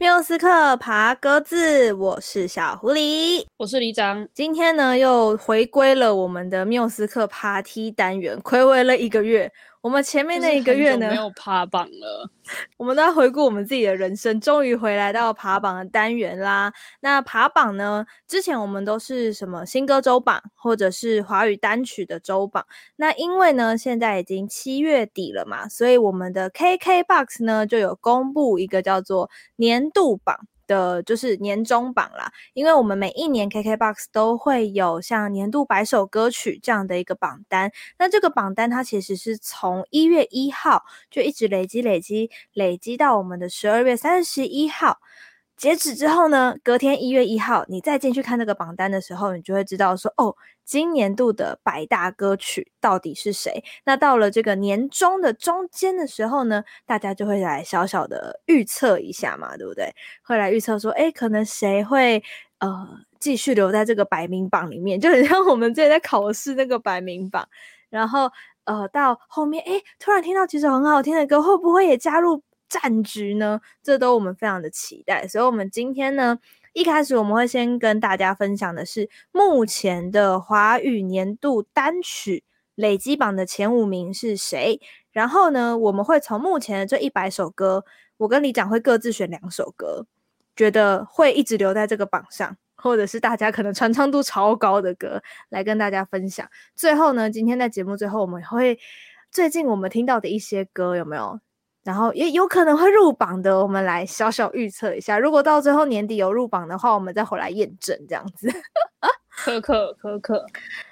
缪斯克爬格子，我是小狐狸，我是李长。今天呢，又回归了我们的缪斯克爬梯单元，亏违了一个月。我们前面那一个月呢，没有爬榜了。我们都要回顾我们自己的人生，终于回来到爬榜的单元啦。那爬榜呢，之前我们都是什么新歌周榜，或者是华语单曲的周榜。那因为呢，现在已经七月底了嘛，所以我们的 KKBOX 呢就有公布一个叫做年度榜。的就是年终榜啦，因为我们每一年 KKBOX 都会有像年度百首歌曲这样的一个榜单，那这个榜单它其实是从一月一号就一直累积累积累积到我们的十二月三十一号。截止之后呢，隔天一月一号，你再进去看那个榜单的时候，你就会知道说，哦，今年度的百大歌曲到底是谁。那到了这个年终的中间的时候呢，大家就会来小小的预测一下嘛，对不对？会来预测说，诶，可能谁会呃继续留在这个百名榜里面，就很像我们之前在考试那个百名榜。然后呃，到后面，诶，突然听到几首很好听的歌，会不会也加入？战局呢，这都我们非常的期待，所以，我们今天呢，一开始我们会先跟大家分享的是目前的华语年度单曲累积榜的前五名是谁，然后呢，我们会从目前的这一百首歌，我跟李长会各自选两首歌，觉得会一直留在这个榜上，或者是大家可能传唱度超高的歌来跟大家分享。最后呢，今天在节目最后，我们会最近我们听到的一些歌有没有？然后也有可能会入榜的，我们来小小预测一下。如果到最后年底有入榜的话，我们再回来验证这样子。可可可可，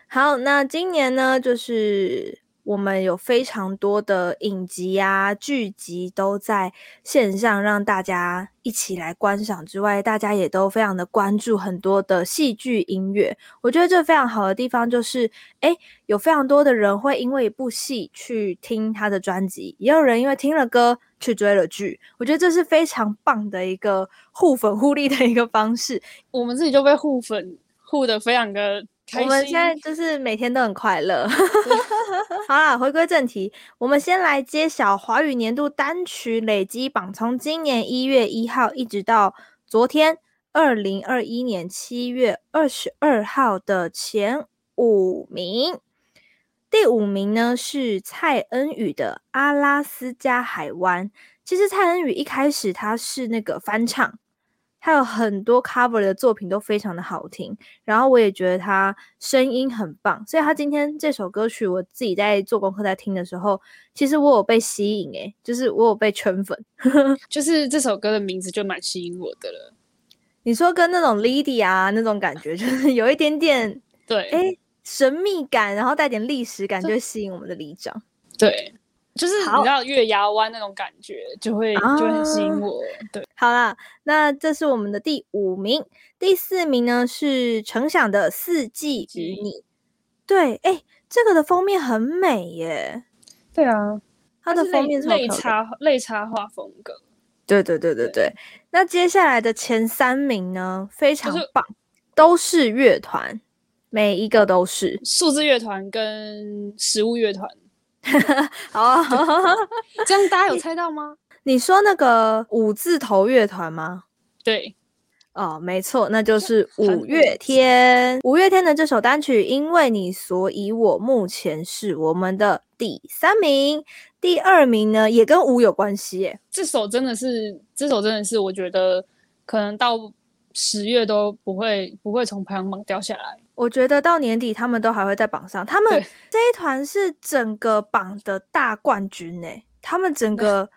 好，那今年呢，就是。我们有非常多的影集啊、剧集都在线上让大家一起来观赏之外，大家也都非常的关注很多的戏剧音乐。我觉得这非常好的地方就是，诶，有非常多的人会因为一部戏去听他的专辑，也有人因为听了歌去追了剧。我觉得这是非常棒的一个互粉互利的一个方式。我们自己就被互粉互的非常的。我们现在就是每天都很快乐。好啦，回归正题，我们先来揭晓华语年度单曲累积榜，从今年一月一号一直到昨天二零二一年七月二十二号的前五名。第五名呢是蔡恩宇的《阿拉斯加海湾》。其实蔡恩宇一开始他是那个翻唱。他有很多 cover 的作品都非常的好听，然后我也觉得他声音很棒，所以他今天这首歌曲，我自己在做功课在听的时候，其实我有被吸引，诶，就是我有被圈粉，就是这首歌的名字就蛮吸引我的了。你说跟那种 Lydia 啊那种感觉，就是有一点点对，诶，神秘感，然后带点历史感，就吸引我们的里长。对。就是你知道月牙湾那种感觉，就会就很吸引我。对，好啦，那这是我们的第五名，第四名呢是程响的《四季与你》。对，哎、欸，这个的封面很美耶。对啊，它的封面是类插类插画风格。对对对对对，对。那接下来的前三名呢，非常棒，都是乐团，每一个都是数字乐团跟食物乐团。好 这样大家有猜到吗？你，你说那个五字头乐团吗？对，哦，没错，那就是五月天。五月天的这首单曲《因为你所以我》目前是我们的第三名，第二名呢也跟五有关系耶。这首真的是，这首真的是，我觉得可能到十月都不会不会从排行榜掉下来。我觉得到年底他们都还会在榜上，他们这一团是整个榜的大冠军呢，他们整个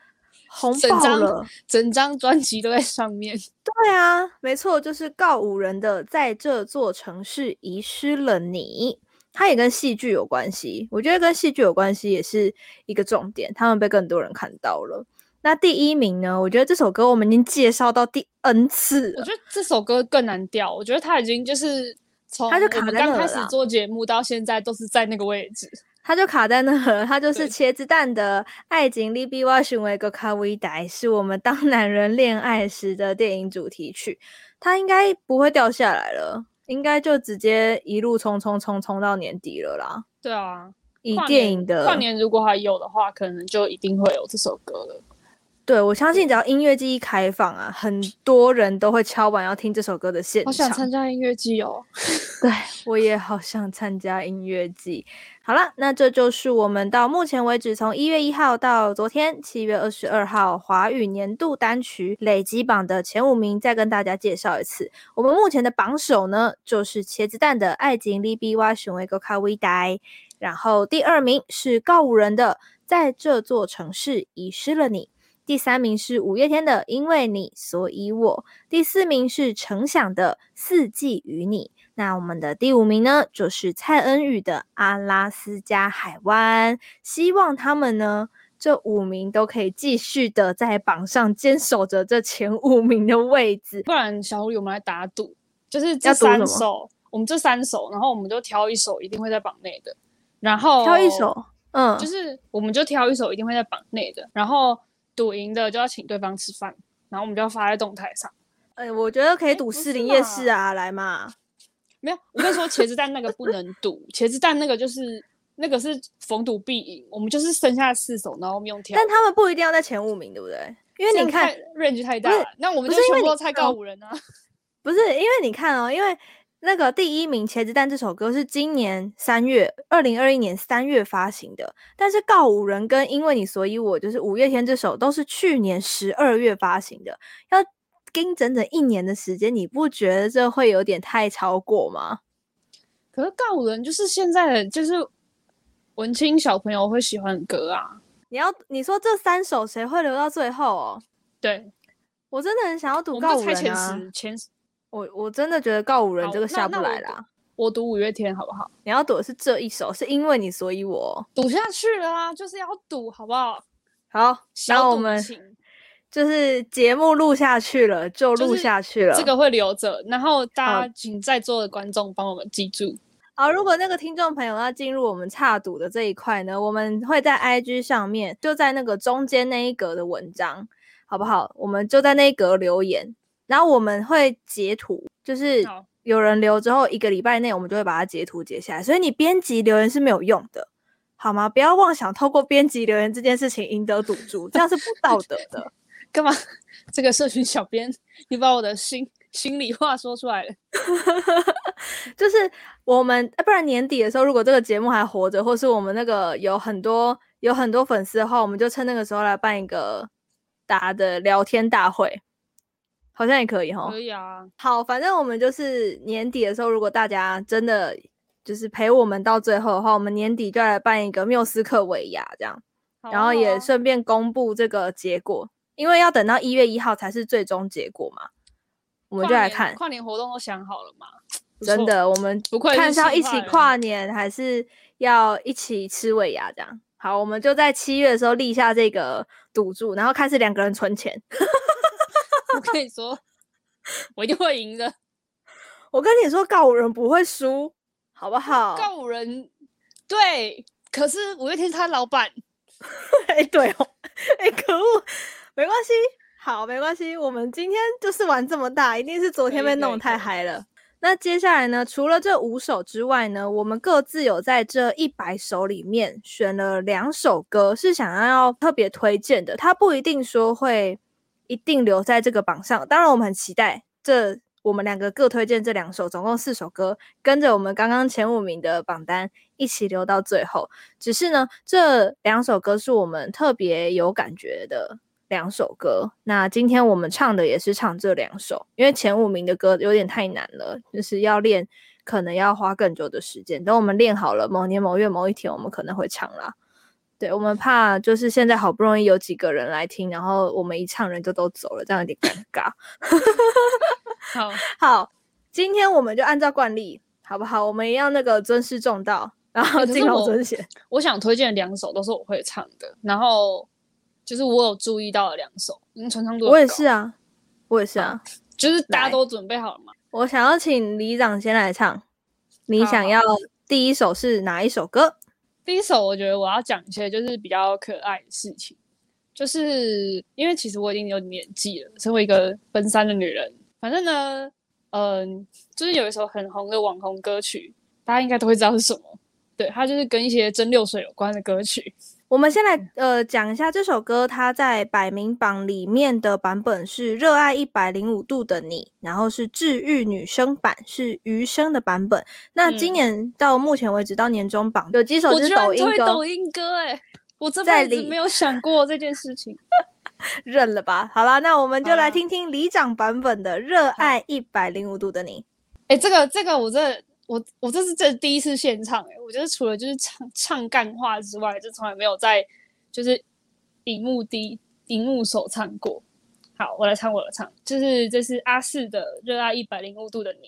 红爆了，整张专辑都在上面。对啊，没错，就是告五人的《在这座城市遗失了你》，它也跟戏剧有关系。我觉得跟戏剧有关系也是一个重点，他们被更多人看到了。那第一名呢？我觉得这首歌我们已经介绍到第 N 次了。我觉得这首歌更难掉，我觉得它已经就是。从他就卡在那刚开始做节目到现在都是在那个位置，他就卡在那了。他就是茄子蛋的《爱情里比我想的阁较伟大》，是我们当男人恋爱时的电影主题曲。他应该不会掉下来了，应该就直接一路冲冲冲冲到年底了啦。对啊，以电影的跨年如果还有的话，可能就一定会有这首歌了。对，我相信只要音乐季一开放啊，很多人都会敲碗要听这首歌的现场。好想参加音乐季哦！对，我也好想参加音乐季。好了，那这就是我们到目前为止从一月一号到昨天七月二十二号华语年度单曲累积榜的前五名，再跟大家介绍一次。我们目前的榜首呢，就是茄子蛋的《爱情里比我想的还要伟大》，然后第二名是告五人的《在这座城市遗失了你》。第三名是五月天的《因为你所以我》，第四名是程响的《四季与你》。那我们的第五名呢，就是蔡恩宇的《阿拉斯加海湾》。希望他们呢，这五名都可以继续的在榜上坚守着这前五名的位置。不然，小狐狸，我们来打赌，就是这三首，我们这三首，然后我们就挑一首一定会在榜内的，然后挑一首，嗯，就是我们就挑一首一定会在榜内的，然后。赌赢的就要请对方吃饭，然后我们就要发在动态上。哎、欸，我觉得可以赌士林夜市啊，来嘛。没有，我跟你说，茄子蛋那个不能赌，茄子蛋那个就是那个是逢赌必赢。我们就是剩下四手，然后我们用跳。但他们不一定要在前五名，对不对？因为你看 range 太大了，那我们就全部都猜告五人啊。不是因为你看哦，因为。那个第一名《茄子蛋》这首歌是今年三月，二零二一年三月发行的，但是《告五人》跟《因为你所以我》就是五月天这首都是去年十二月发行的，要跟整整一年的时间，你不觉得这会有点太超过吗？可是《告五人》就是现在的就是文青小朋友会喜欢的歌啊！你要你说这三首谁会留到最后哦？对，我真的很想要赌《告五人》啊！前十。我我真的觉得告五人这个下不来啦。我赌五月天好不好？你要赌的是这一首，是因为你所以我赌下去了啊，就是要赌好不好？好，然后我们就是节目录下去了，就录下去了。这个会留着，然后大家请在座的观众帮我们记住。好，如果那个听众朋友要进入我们差赌的这一块呢，我们会在 IG 上面，就在那个中间那一格的文章，好不好？我们就在那一格留言。然后我们会截图，就是有人留之后一个礼拜内，我们就会把它截图截下来。所以你编辑留言是没有用的，好吗？不要妄想透过编辑留言这件事情赢得赌注，这样是不道德的。干嘛？这个社群小编，你把我的心心里话说出来了。就是我们，不然年底的时候，如果这个节目还活着，或是我们那个有很多有很多粉丝的话，我们就趁那个时候来办一个大的聊天大会。好像也可以哈，可以啊。好，反正我们就是年底的时候，如果大家真的就是陪我们到最后的话，我们年底就来办一个缪斯克尾牙这样，啊、然后也顺便公布这个结果，因为要等到一月一号才是最终结果嘛。我们就来看跨年活动都想好了吗？真的，我们看是要一起跨年，还是要一起吃尾牙这样？好，我们就在七月的时候立下这个赌注，然后开始两个人存钱。我跟你说，我一定会赢的。我跟你说，告五人不会输，好不好？告五人，对。可是五月天是他老板。哎、欸，对哦。哎、欸，可恶，没关系，好，没关系。我们今天就是玩这么大，一定是昨天被弄太嗨了。那接下来呢？除了这五首之外呢，我们各自有在这一百首里面选了两首歌，是想要要特别推荐的。它不一定说会。一定留在这个榜上。当然，我们很期待这我们两个各推荐这两首，总共四首歌，跟着我们刚刚前五名的榜单一起留到最后。只是呢，这两首歌是我们特别有感觉的两首歌。那今天我们唱的也是唱这两首，因为前五名的歌有点太难了，就是要练，可能要花更久的时间。等我们练好了，某年某月某一天，我们可能会唱啦。对，我们怕就是现在好不容易有几个人来听，然后我们一唱人就都走了，这样有点尴尬。好好，今天我们就按照惯例，好不好？我们一样那个尊师重道，然后敬老尊贤。我想推荐两首都是我会唱的，然后就是我有注意到的两首，因为传唱度我也是啊，我也是啊，就是大家都准备好了吗？我想要请李长先来唱，你想要第一首是哪一首歌？第一首，我觉得我要讲一些就是比较可爱的事情，就是因为其实我已经有年纪了，身为一个奔三的女人，反正呢，嗯，就是有一首很红的网红歌曲，大家应该都会知道是什么，对，它就是跟一些蒸馏水有关的歌曲。我们先来呃讲一下这首歌，它在百名榜里面的版本是《热爱一百零五度的你》，然后是治愈女生版，是余生的版本。那今年到目前为止到年终榜有几首是抖音歌？抖音歌哎、欸，我这辈子没有想过这件事情，认了吧。好啦，那我们就来听听李长版本的《热爱一百零五度的你》。哎、欸，这个这个我这。我我这是这第一次现唱哎、我觉得除了就是唱唱干话之外，就从来没有在就是荧幕的荧幕首唱过。好，我来唱我的唱，就是这是阿四的《热爱一百零五度的你》，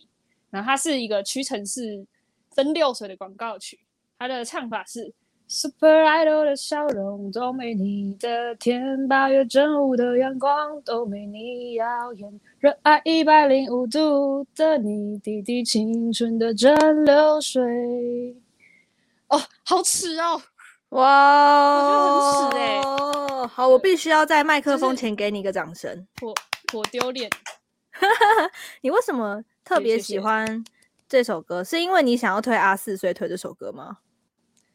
然后它是一个屈臣氏分六水的广告曲，它的唱法是。Super Idol 的笑容都没你的甜，八月正午的阳光都没你耀眼，热爱一百零五度的你，滴滴青春的蒸馏水。哦，好耻哦！哇，我觉得很耻哎、欸。好，我必须要在麦克风前给你一个掌声。我我丢脸。你为什么特别喜欢这首歌？是因为你想要推阿四，所以推这首歌吗？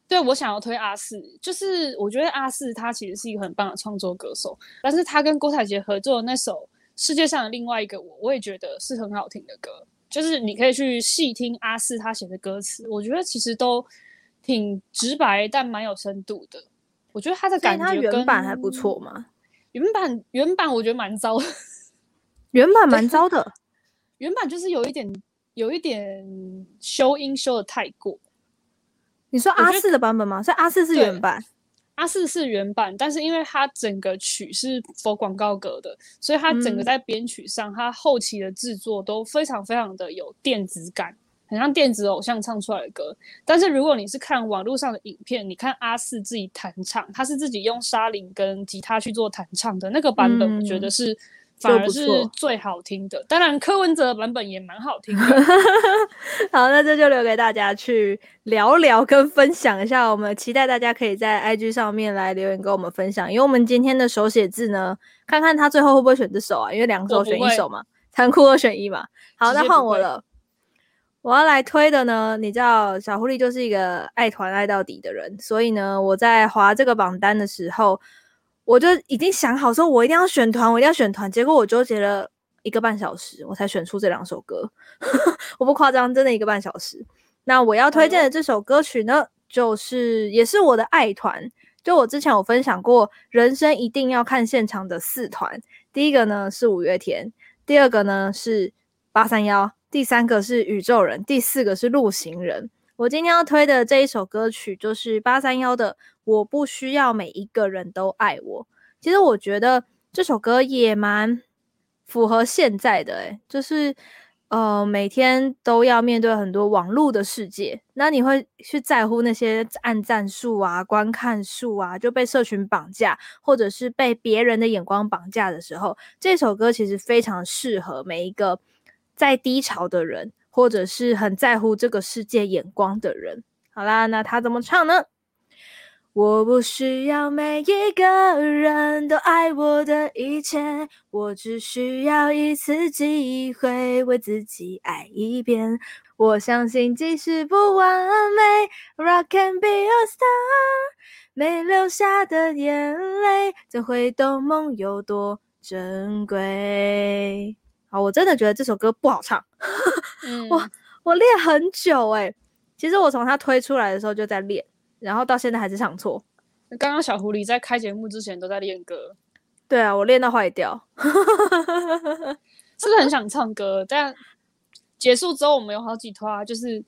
对，我想要推阿四，就是我觉得阿四他其实是一个很棒的创作歌手，但是他跟郭采洁合作的那首《世界上的另外一个我》，我也觉得是很好听的歌。就是你可以去细听阿四他写的歌词，我觉得其实都挺直白，但蛮有深度的。我觉得他的感觉跟原版还不错嘛。原版原版我觉得蛮糟的，原版蛮糟的，原版就是有一点有一点修音修的太过。你说阿四的版本吗？所以阿四是原版，阿四是原版，但是因为它整个曲是 for 广告歌的，所以它整个在编曲上，它、嗯、后期的制作都非常非常的有电子感，很像电子偶像唱出来的歌。但是如果你是看网络上的影片，你看阿四自己弹唱，他是自己用沙林跟吉他去做弹唱的那个版本，我觉得是。反而是最好听的，当然柯文哲的版本也蛮好听的。好，那这就留给大家去聊聊跟分享一下。我们期待大家可以在 IG 上面来留言跟我们分享，因为我们今天的手写字呢，看看他最后会不会选这首啊？因为两首选一首嘛，残酷二选一嘛。好，那换我了，我要来推的呢，你知道小狐狸就是一个爱团爱到底的人，所以呢，我在划这个榜单的时候。我就已经想好说，我一定要选团，我一定要选团。结果我纠结了一个半小时，我才选出这两首歌。我不夸张，真的一个半小时。那我要推荐的这首歌曲呢，就是也是我的爱团。就我之前有分享过，人生一定要看现场的四团。第一个呢是五月天，第二个呢是八三幺，第三个是宇宙人，第四个是陆行人。我今天要推的这一首歌曲就是八三幺的《我不需要每一个人都爱我》。其实我觉得这首歌也蛮符合现在的，诶，就是呃每天都要面对很多网络的世界，那你会去在乎那些按赞数啊、观看数啊，就被社群绑架，或者是被别人的眼光绑架的时候，这首歌其实非常适合每一个在低潮的人。或者是很在乎这个世界眼光的人。好啦，那他怎么唱呢？我不需要每一个人都爱我的一切，我只需要一次机会为自己爱一遍。我相信即使不完美，Rock can be a star，没流下的眼泪，怎会懂梦有多珍贵？好，我真的觉得这首歌不好唱。嗯、我我练很久哎、欸，其实我从它推出来的时候就在练，然后到现在还是唱错。刚刚小狐狸在开节目之前都在练歌。对啊，我练到坏掉，是不是很想唱歌？但结束之后我们有好几团，就是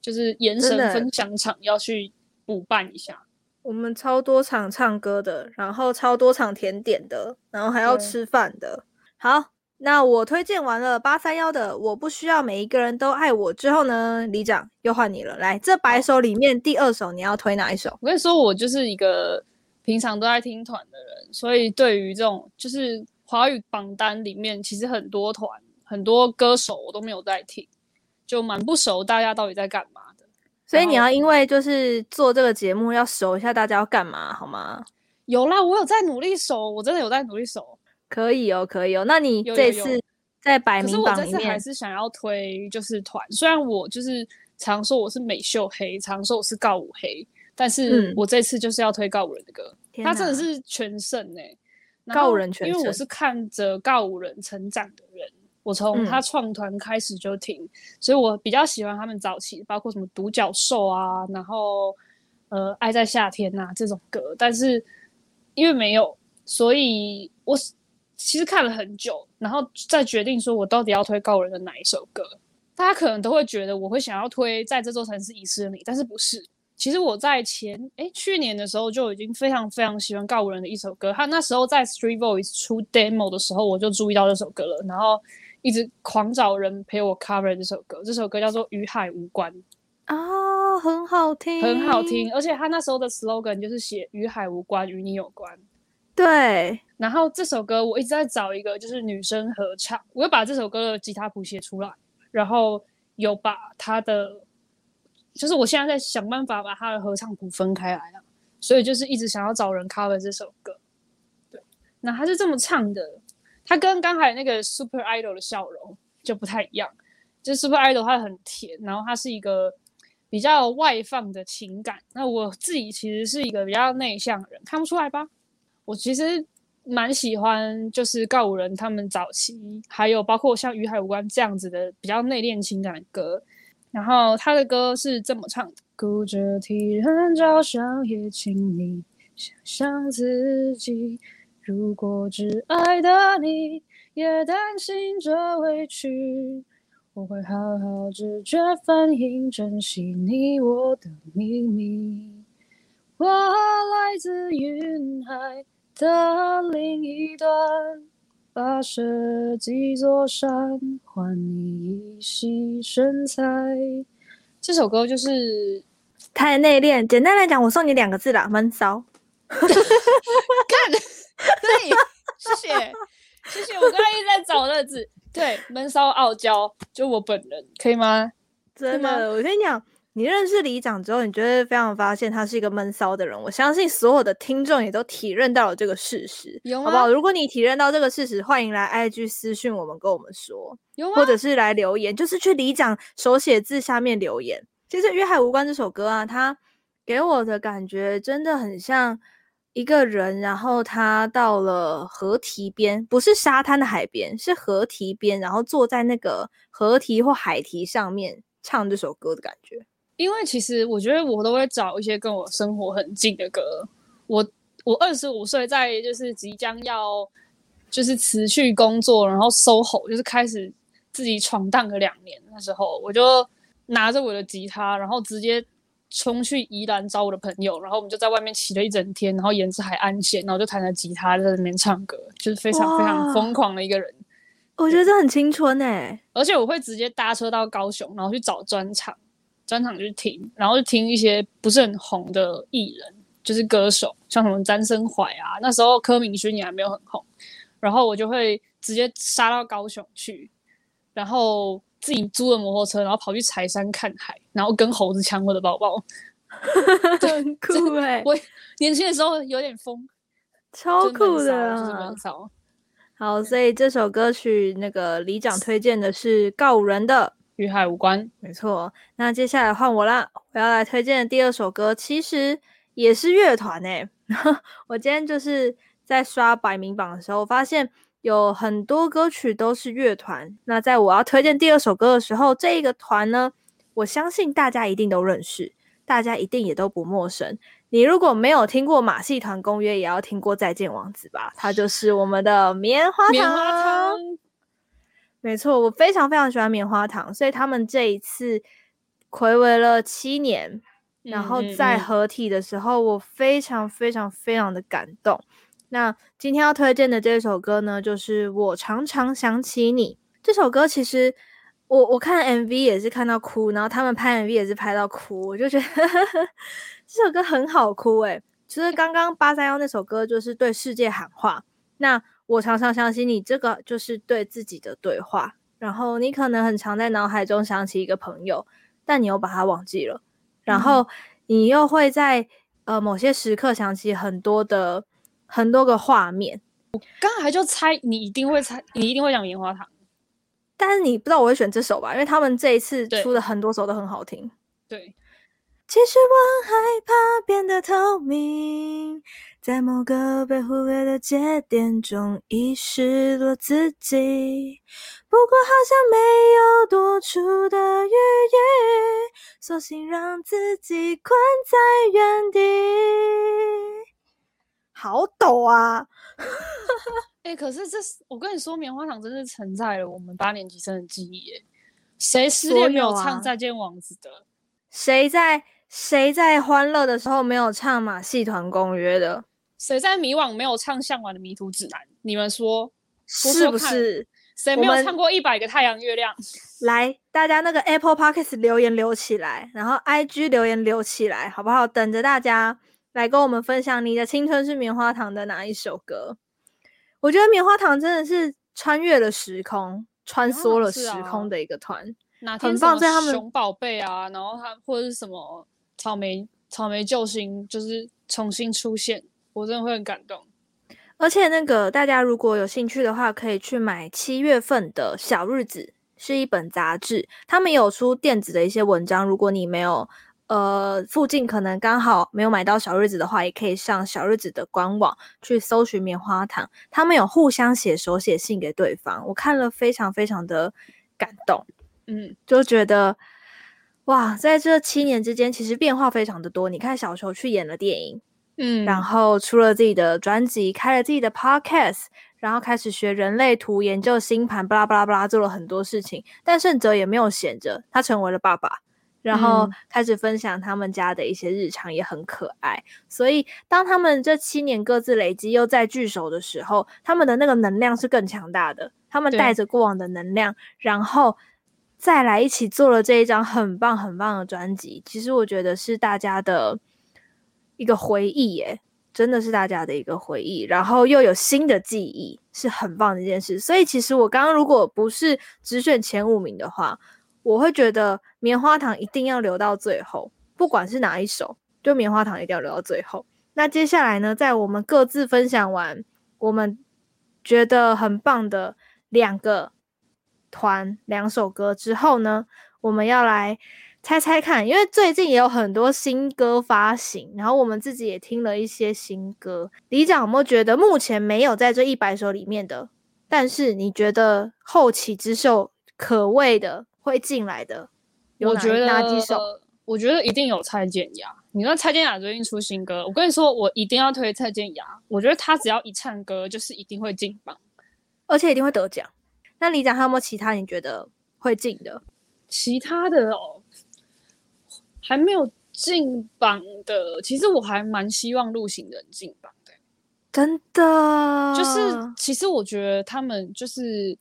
就是延伸分享场要去补办一下。我们超多场唱歌的，然后超多场甜点的，然后还要吃饭的。好。那我推荐完了八三夭的，我不需要每一个人都爱我之后呢，李长又换你了。来，这百首里面第二首你要推哪一首？我跟你说，我就是一个平常都在听团的人，所以对于这种就是华语榜单里面，其实很多团、很多歌手我都没有在听，就蛮不熟大家到底在干嘛的。所以你要因为就是做这个节目要熟一下大家要干嘛，好吗？有啦，我有在努力熟，我真的有在努力熟。可以哦，可以哦。那你这次在百名榜里面，可是我这次还是想要推就是团。虽然我就是常说我是美秀黑，常说我是告五黑，但是我这次就是要推告五人的歌，嗯、他真的是全胜哎、欸，告五人全胜，因为我是看着告五人成长的人，我从他创团开始就听、嗯，所以我比较喜欢他们早期，包括什么独角兽啊，然后呃爱在夏天呐、啊、这种歌，但是因为没有，所以我其实看了很久，然后再决定说我到底要推告人的哪一首歌。大家可能都会觉得我会想要推在这座城市遗失的你，但是不是？其实我在前哎去年的时候就已经非常非常喜欢告五人的一首歌，他那时候在 Street Voice 出 demo 的时候我就注意到这首歌了，然后一直狂找人陪我 cover 这首歌。这首歌叫做《与海无关》啊，很好听，很好听，而且他那时候的 slogan 就是写“与海无关，与你有关”。对，然后这首歌我一直在找一个就是女生合唱，我又把这首歌的吉他谱写出来。然后有把他的，就是我现在在想办法把他的合唱谱分开来了，所以就是一直想要找人 cover 这首歌。对，那他是这么唱的，他跟刚才那个 Super Idol 的笑容就不太一样，就是 Super Idol 他很甜，然后他是一个比较外放的情感。那我自己其实是一个比较内向的人，看不出来吧？我其实。蛮喜欢，就是告五人他们早期，还有包括像《与海无关》这样子的比较内敛情感的歌。然后他的歌是这么唱的：顾着替人着想，也请你想象自己，如果只爱的你也担心着委屈，我会好好直觉反应，珍惜你我的秘密。我来自云海。的另一端，跋涉几座山，换你一袭身材。这首歌就是太内敛，简单来讲，我送你两个字啦，闷骚。看，对，谢谢，谢谢。我刚才一直在找那个字，对，闷骚傲娇，就我本人，可以吗？真的，我跟你讲。你认识里长之后，你就会非常发现他是一个闷骚的人。我相信所有的听众也都体认到了这个事实，有？好不好？如果你体认到这个事实，欢迎来 IG 私讯我们，跟我们说，有？或者是来留言，就是去里长手写字下面留言。其实《与海无关》这首歌啊，它给我的感觉真的很像一个人，然后他到了河堤边，不是沙滩的海边，是河堤边，然后坐在那个河堤或海堤上面唱这首歌的感觉。因为其实我觉得我都会找一些跟我生活很近的歌。我我二十五岁，在就是即将要就是辞去工作，然后 SOHO，就是开始自己闯荡个两年那时候，我就拿着我的吉他，然后直接冲去宜兰找我的朋友，然后我们就在外面骑了一整天，然后沿着海岸线，然后就弹着吉他在那边唱歌，就是非常非常疯狂的一个人。我觉得这很青春哎，而且我会直接搭车到高雄，然后去找专场。专场去听，然后就听一些不是很红的艺人，就是歌手，像什么詹森怀啊，那时候柯明勋也还没有很红，然后我就会直接杀到高雄去，然后自己租了摩托车，然后跑去柴山看海，然后跟猴子抢我的包包，很酷哎！我年轻的时候有点疯，超酷的。好，所以这首歌曲那个李长推荐的是告五人的。与海无关，没错。那接下来换我啦，我要来推荐的第二首歌，其实也是乐团诶。我今天就是在刷百名榜的时候，发现有很多歌曲都是乐团。那在我要推荐第二首歌的时候，这一个团呢，我相信大家一定都认识，大家一定也都不陌生。你如果没有听过马戏团公约，也要听过再见王子吧？它就是我们的棉花糖。棉花糖没错，我非常非常喜欢棉花糖，所以他们这一次回违了七年，然后在合体的时候，我非常非常非常的感动。那今天要推荐的这首歌呢，就是《我常常想起你》。这首歌其实我我看 MV 也是看到哭，然后他们拍 MV 也是拍到哭，我就觉得 这首歌很好哭诶。其实刚刚八三幺那首歌就是对世界喊话，那。我常常想起你，这个就是对自己的对话。然后你可能很常在脑海中想起一个朋友，但你又把他忘记了。然后你又会在呃某些时刻想起很多的很多个画面。我刚才就猜你一定会猜，你一定会讲棉花糖。但是你不知道我会选这首吧？因为他们这一次出的很多首都很好听。对，其实我很害怕变得透明，在某个被忽略的节点中遗失了自己。不过好像没有多出的余裕，索性让自己困在原地。好抖啊！哎、欸，可是这是我跟你说，棉花糖真是承载了我们八年级生的记忆耶。谁失恋没有唱《再见王子》的？谁在谁在欢乐的时候没有唱《马戏团公约》的？谁在迷惘没有唱《向往的迷途指南》？你们说，是不是？谁没有唱过《一百个太阳月亮》？来，大家那个 Apple Podcast 留言留起来，然后 IG 留言留起来，好不好？等着大家来跟我们分享你的青春是棉花糖的哪一首歌？我觉得棉花糖真的是穿越了时空。穿梭了时空的一个团，很棒在他们熊宝贝啊，然后他或者是什么草莓草莓救星，就是重新出现，我真的会很感动。而且那个大家如果有兴趣的话，可以去买七月份的小日子，是一本杂志，他们有出电子的一些文章，如果你没有。呃，附近可能刚好没有买到小日子的话，也可以上小日子的官网去搜寻棉花糖。他们有互相写手写信给对方，我看了非常非常的感动。嗯，就觉得哇，在这七年之间，其实变化非常的多。你看小球去演了电影，嗯，然后出了自己的专辑，开了自己的 podcast，然后开始学人类图，研究星盘，巴拉巴拉巴拉，做了很多事情。但胜哲也没有闲着，他成为了爸爸。然后开始分享他们家的一些日常，也很可爱。嗯。所以当他们这七年各自累积又再聚首的时候，他们的那个能量是更强大的。他们带着过往的能量，然后再来一起做了这一张很棒很棒的专辑。其实我觉得是大家的一个回忆耶，真的是大家的一个回忆。然后又有新的记忆，是很棒的一件事。所以其实我刚刚如果不是只选前五名的话，我会觉得棉花糖一定要留到最后，不管是哪一首，就棉花糖一定要留到最后。那接下来呢，在我们各自分享完我们觉得很棒的两个团两首歌之后呢，我们要来猜猜看，因为最近也有很多新歌发行，然后我们自己也听了一些新歌。李长有没有觉得目前没有在这一百首里面的，但是你觉得后起之秀可畏的？会进来的，我觉得哪几首？我觉得一定有蔡健雅。你说蔡健雅最近出新歌，我跟你说，我一定要推蔡健雅。我觉得他只要一唱歌，就是一定会进榜，而且一定会得奖。那李长还有没有其他你觉得会进的？其他的哦，还没有进榜的。其实我还蛮希望陆行人进榜的，真的。就是其实我觉得他们就是。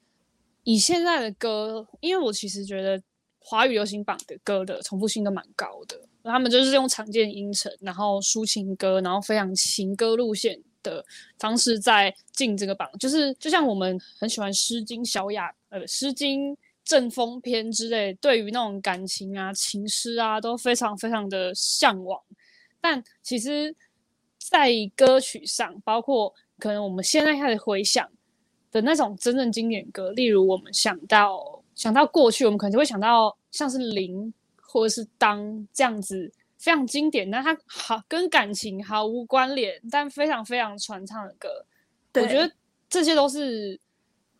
以现在的歌，因为我其实觉得华语流行榜的歌的重复性都蛮高的，他们就是用常见音程，然后抒情歌，然后非常情歌路线的方式在进这个榜，就是就像我们很喜欢《诗经》小雅，呃，《诗经》正风篇之类，对于那种感情啊、情诗啊，都非常非常的向往。但其实，在歌曲上，包括可能我们现在开始回想。的那种真正经典歌，例如我们想到想到过去，我们可能就会想到像是零或者是当这样子非常经典，但它好跟感情毫无关联，但非常非常传唱的歌。我觉得这些都是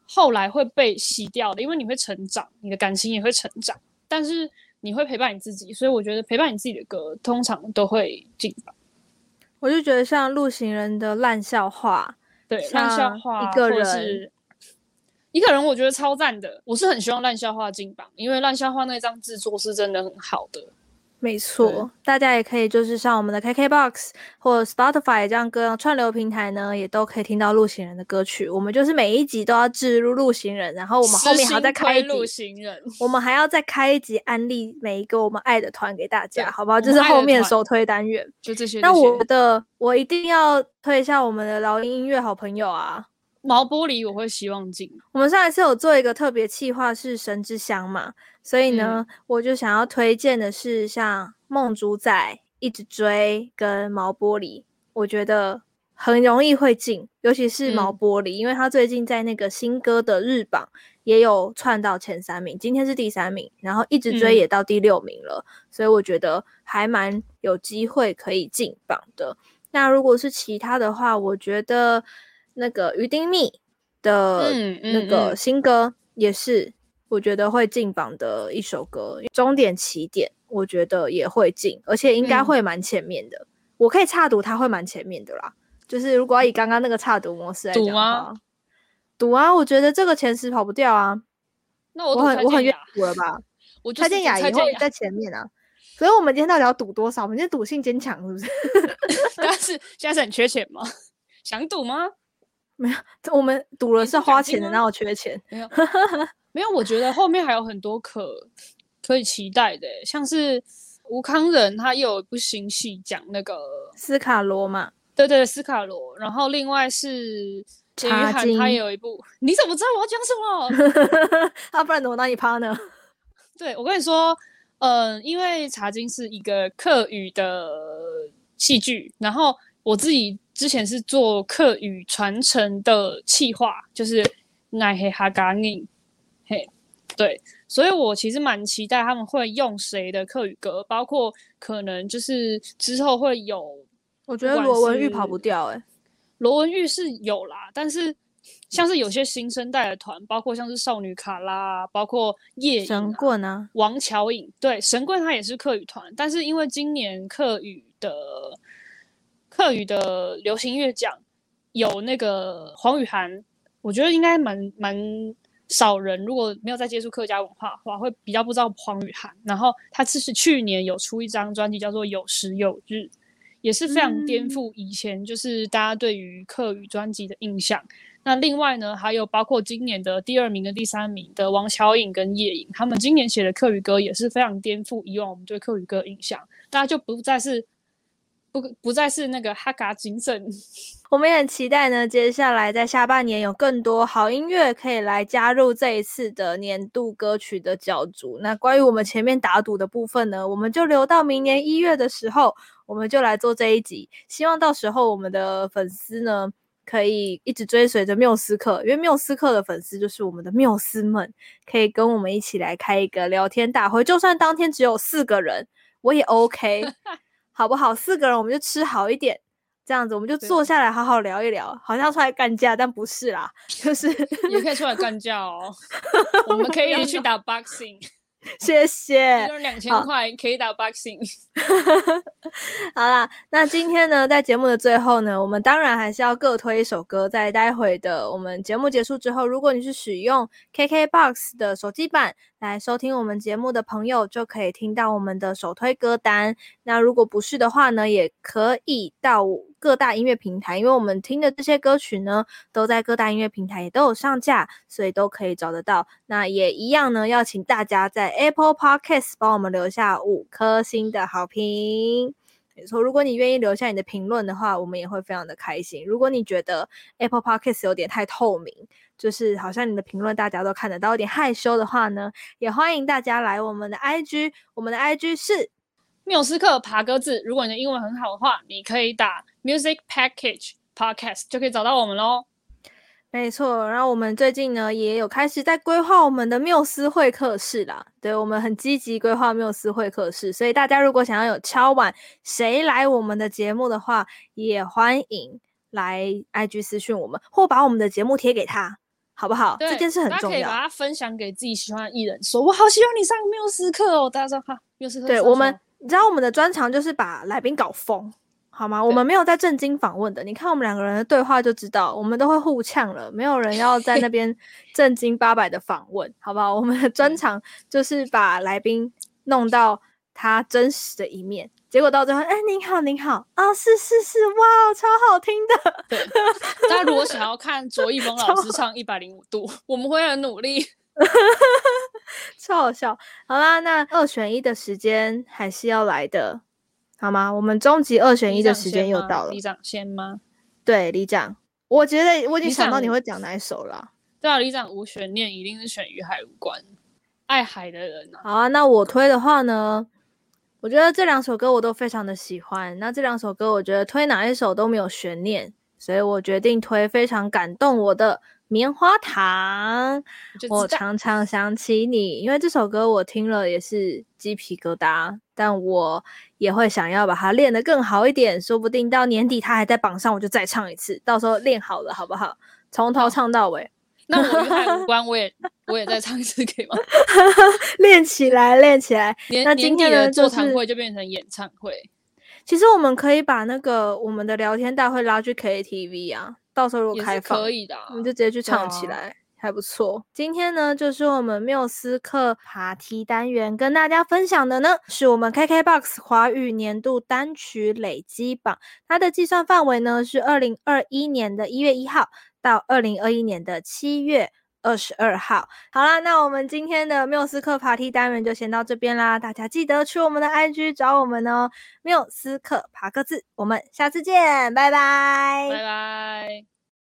后来会被洗掉的，因为你会成长，你的感情也会成长，但是你会陪伴你自己，所以我觉得陪伴你自己的歌通常都会进榜。我就觉得像陆行人的烂笑话。对，烂笑话，一个人，一个人，我觉得超赞的。我是很希望烂笑话进榜，因为烂笑话那张制作是真的很好的。没错，大家也可以就是上我们的 KKBOX 或者 Spotify 这样各样串流平台呢，也都可以听到陆行人的歌曲。我们就是每一集都要置入陆行人，然后我们后面还要再开一集陆行人，我们还要再开一集安利每一个我们爱的团给大家，好不好？这是后面首推单元，就这些。那我的我一定要推一下我们的老鹰音乐好朋友啊。毛玻璃我会希望进。我们上一次有做一个特别企划是神之乡嘛，所以呢，嗯、我就想要推荐的是像梦主宰、一直追跟毛玻璃，我觉得很容易会进，尤其是毛玻璃，嗯、因为他最近在那个新歌的日榜也有窜到前三名，今天是第三名，然后一直追也到第六名了，嗯、所以我觉得还蛮有机会可以进榜的。那如果是其他的话，我觉得那个于丁密的那个新歌也是，我觉得会进榜的一首歌。终点起点，我觉得也会进，而且应该会蛮前面的。嗯、我可以差赌，它会蛮前面的啦。就是如果要以刚刚那个差赌模式来讲的话，赌吗啊，我觉得这个前十跑不掉啊。那我我很我很愿意赌了吧？蔡健雅也会在前面啊。所以我们今天到底要赌多少？我们今天赌性坚强是不是？但是现在是很缺钱吗？想赌吗？没有，我们赌了是花钱的，哪有缺钱？没有，没有。我觉得后面还有很多可可以期待的，像是吴康仁他又有一部新戏讲那个斯卡罗嘛？对对，斯卡罗。然后另外是简余涵，他也有一部。你怎么知道我要讲什么？他 不然怎么当你 partner？对，我跟你说。嗯、呃，因为茶金是一个客语的戏剧，然后我自己之前是做客语传承的企划，就是奈黑哈嘎尼，嘿，对，所以我其实蛮期待他们会用谁的客语歌，包括可能就是之后会有，我觉得罗文玉跑不掉、欸，诶，罗文玉是有啦，但是。像是有些新生代的团，包括像是少女卡拉，包括夜、啊、神棍啊，王乔颖，对，神棍他也是客语团，但是因为今年客语的客语的流行音乐奖有那个黄雨涵，我觉得应该蛮蛮少人，如果没有在接触客家文化的话，会比较不知道黄雨涵。然后他其实去年有出一张专辑叫做《有时有日》，也是非常颠覆以前就是大家对于客语专辑的印象。那另外呢，还有包括今年的第二名跟第三名的王乔颖跟叶颖，他们今年写的客语歌也是非常颠覆以往我们对客语歌的印象，大家就不再是不不再是那个哈嘎精神。我们也很期待呢，接下来在下半年有更多好音乐可以来加入这一次的年度歌曲的角逐。那关于我们前面打赌的部分呢，我们就留到明年一月的时候，我们就来做这一集。希望到时候我们的粉丝呢。可以一直追随着缪斯克，因为缪斯克的粉丝就是我们的缪斯们，可以跟我们一起来开一个聊天大会。就算当天只有四个人，我也 OK，好不好？四个人我们就吃好一点，这样子我们就坐下来好好聊一聊，好像出来干架，但不是啦，就是也可以出来干架哦。我们可以去打 boxing。谢谢，就是两千块可以打 boxing。好啦，那今天呢，在节目的最后呢，我们当然还是要各推一首歌。在待会的我们节目结束之后，如果你是使用 KKBOX 的手机版来收听我们节目的朋友，就可以听到我们的首推歌单。那如果不是的话呢，也可以到各大音乐平台，因为我们听的这些歌曲呢，都在各大音乐平台也都有上架，所以都可以找得到。那也一样呢，要请大家在 Apple Podcast 帮我们留下五颗星的好评。没错，如果你愿意留下你的评论的话，我们也会非常的开心。如果你觉得 Apple Podcast 有点太透明，就是好像你的评论大家都看得到，有点害羞的话呢，也欢迎大家来我们的 IG，我们的 IG 是缪斯克爬格子。如果你的英文很好的话，你可以打 Music Package Podcast 就可以找到我们喽。没错，然后我们最近呢也有开始在规划我们的缪斯会客室啦。对，我们很积极规划缪斯会客室，所以大家如果想要有敲碗谁来我们的节目的话，也欢迎来 IG 私讯我们，或把我们的节目贴给他，好不好？对这件事很重要。可以把它分享给自己喜欢的艺人，说我好希望你上缪斯课哦，大家说哈，缪斯课。对我们，你知道我们的专长就是把来宾搞疯。好吗？我们没有在正经访问的，你看我们两个人的对话就知道，我们都会互呛了，没有人要在那边 正经八百的访问，好不好？我们的专长就是把来宾弄到他真实的一面，结果到最后，哎，您好，您好，啊，是是是，哇，超好听的。对，大家如果想要 看卓一峰老师唱一百零五度，我们会很努力，超好笑。好啦，那二选一的时间还是要来的。好吗？我们终极二选一的时间又到了。李长先吗？对，李长，我觉得我已经想到你会讲哪一首了。对啊，李长无悬念，一定是选与海无关，爱海的人啊。好啊，那我推的话呢，我觉得这两首歌我都非常的喜欢。那这两首歌，我觉得推哪一首都没有悬念，所以我决定推非常感动我的棉花糖。我，常常想起你，因为这首歌我听了也是鸡皮疙瘩，但我也会想要把它练得更好一点，说不定到年底它还在榜上，我就再唱一次，到时候练好了好不好？从头唱到尾。那我与海无 关，我也我也再唱一次可以吗？练起来，练起来。那今天的座谈会就变成演唱会。其实我们可以把那个我们的聊天大会拉去 KTV 啊，到时候如果开放，可以的，啊，我们就直接去唱起来，啊、还不错。今天呢，就是我们缪斯克爬梯单元跟大家分享的呢，是我们 KKBOX 华语年度单曲累积榜，它的计算范围呢是二零二一年的一月一号到二零二一年的七月。二十二号，好啦，那我们今天的缪斯克爬梯单元就先到这边啦。大家记得去我们的 IG 找我们哦，缪斯克爬个字，我们下次见，拜拜，拜拜。